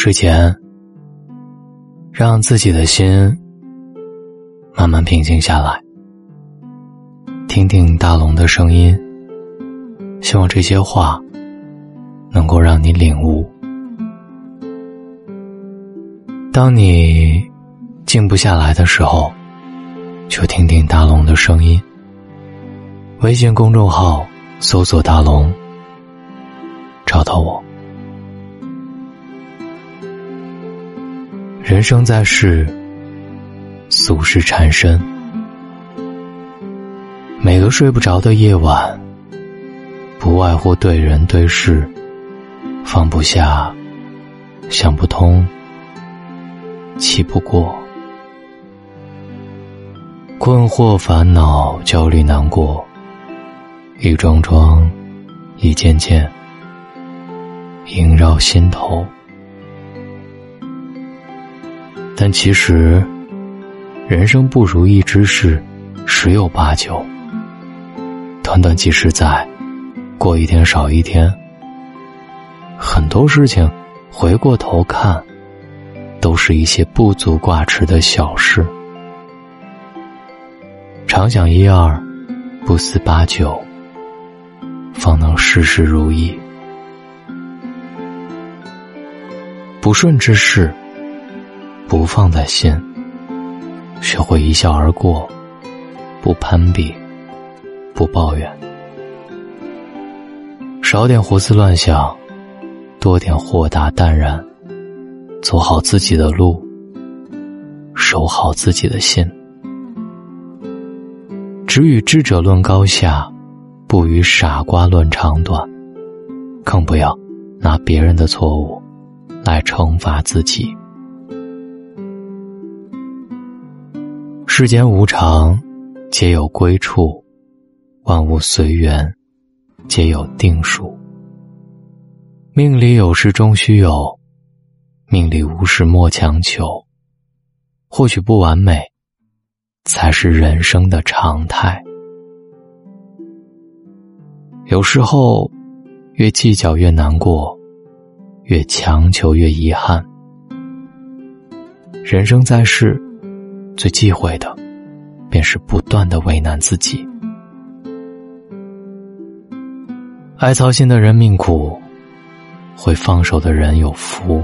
睡前，让自己的心慢慢平静下来，听听大龙的声音。希望这些话能够让你领悟。当你静不下来的时候，就听听大龙的声音。微信公众号搜索“大龙”，找到我。人生在世，俗事缠身。每个睡不着的夜晚，不外乎对人对事放不下、想不通、气不过，困惑、烦恼、焦虑、难过，一桩桩、一件件，萦绕心头。但其实，人生不如意之事十有八九。短短几十载，过一天少一天。很多事情，回过头看，都是一些不足挂齿的小事。常想一二，不思八九，方能事事如意。不顺之事。不放在心，学会一笑而过，不攀比，不抱怨，少点胡思乱想，多点豁达淡然，走好自己的路，守好自己的心。只与智者论高下，不与傻瓜论长短，更不要拿别人的错误来惩罚自己。世间无常，皆有归处；万物随缘，皆有定数。命里有时终须有，命里无时莫强求。或许不完美，才是人生的常态。有时候，越计较越难过，越强求越遗憾。人生在世。最忌讳的，便是不断的为难自己。爱操心的人命苦，会放手的人有福。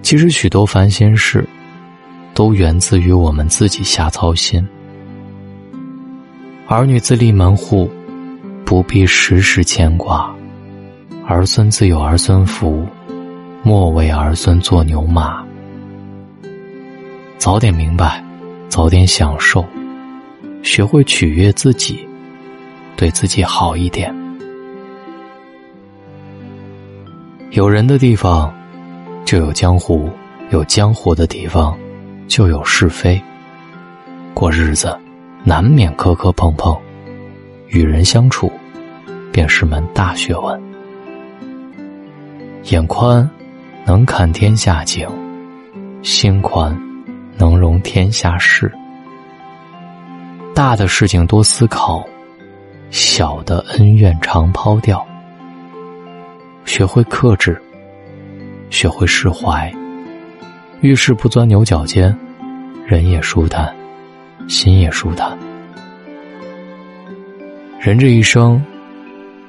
其实许多烦心事，都源自于我们自己瞎操心。儿女自立门户，不必时时牵挂；儿孙自有儿孙福，莫为儿孙做牛马。早点明白，早点享受，学会取悦自己，对自己好一点。有人的地方，就有江湖；有江湖的地方，就有是非。过日子，难免磕磕碰碰，与人相处，便是门大学问。眼宽，能看天下景；心宽。能容天下事，大的事情多思考，小的恩怨常抛掉。学会克制，学会释怀，遇事不钻牛角尖，人也舒坦，心也舒坦。人这一生，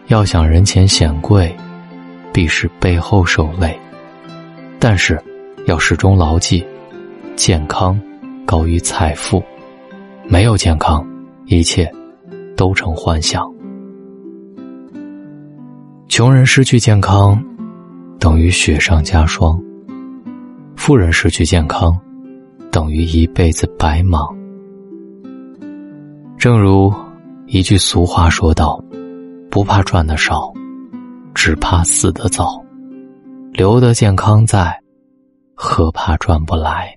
要想人前显贵，必是背后受累，但是要始终牢记。健康高于财富，没有健康，一切都成幻想。穷人失去健康，等于雪上加霜；富人失去健康，等于一辈子白忙。正如一句俗话说道：“不怕赚的少，只怕死得早。留得健康在，何怕赚不来？”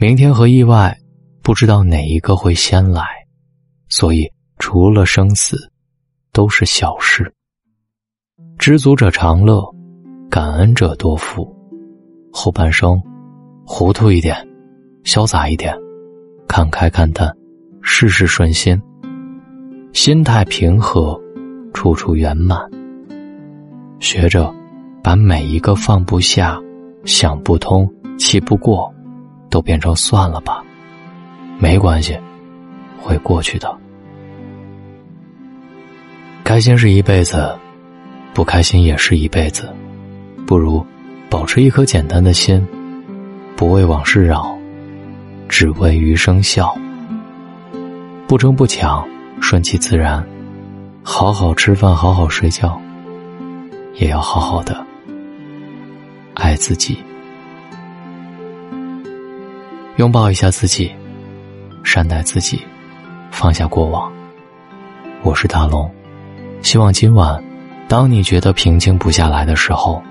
明天和意外，不知道哪一个会先来，所以除了生死，都是小事。知足者常乐，感恩者多福。后半生，糊涂一点，潇洒一点，看开看淡，事事顺心，心态平和，处处圆满。学着把每一个放不下、想不通、气不过，都变成算了吧，没关系，会过去的。开心是一辈子，不开心也是一辈子，不如保持一颗简单的心，不为往事扰，只为余生笑。不争不抢，顺其自然，好好吃饭，好好睡觉，也要好好的爱自己，拥抱一下自己，善待自己，放下过往。我是大龙，希望今晚，当你觉得平静不下来的时候，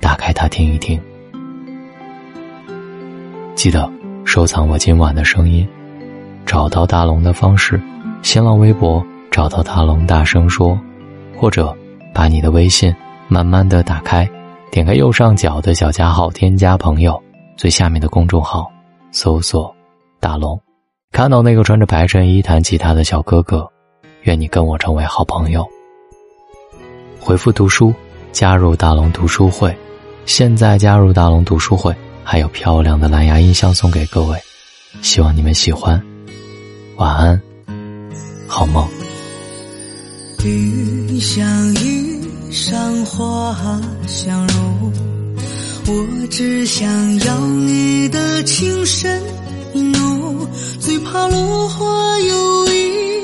打开它听一听，记得收藏我今晚的声音。找到大龙的方式：新浪微博找到大龙，大声说，或者把你的微信慢慢的打开，点开右上角的小加号，添加朋友，最下面的公众号搜索大龙，看到那个穿着白衬衣弹吉他的小哥哥，愿你跟我成为好朋友。回复读书，加入大龙读书会，现在加入大龙读书会，还有漂亮的蓝牙音箱送给各位，希望你们喜欢。晚安，好梦。雨像雨，上花相融。我只想要你的情深意浓，最怕落花有意，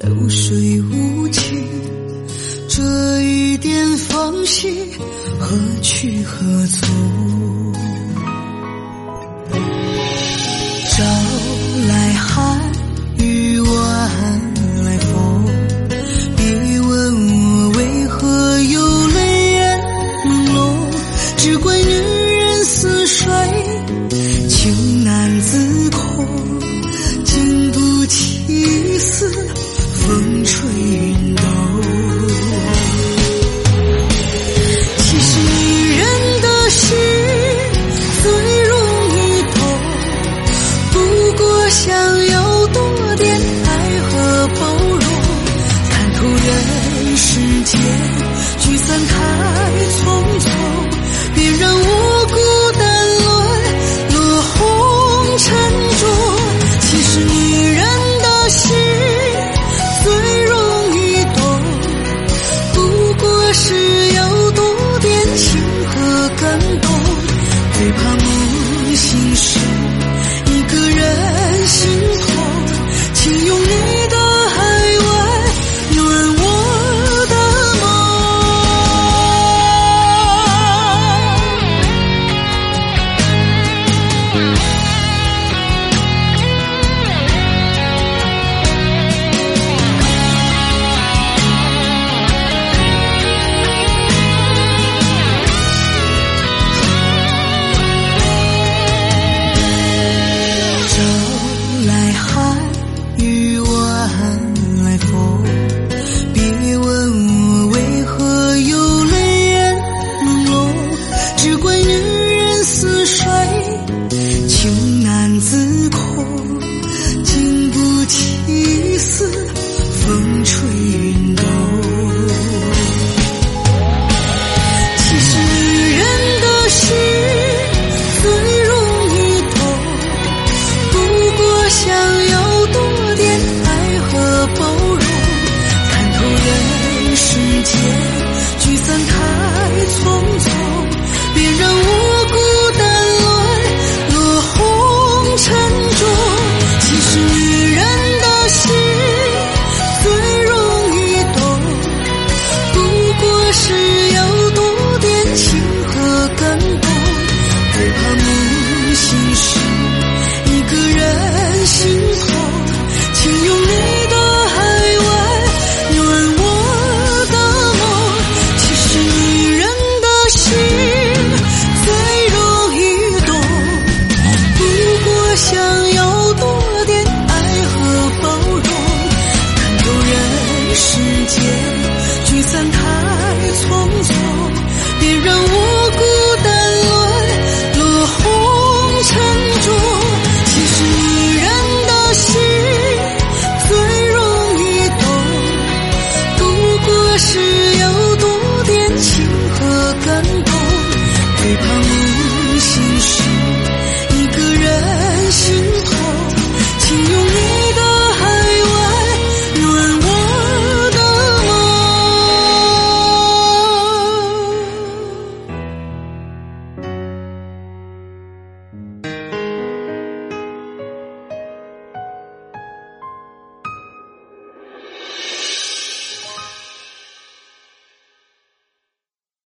流水无情。这一点芳心，何去何从？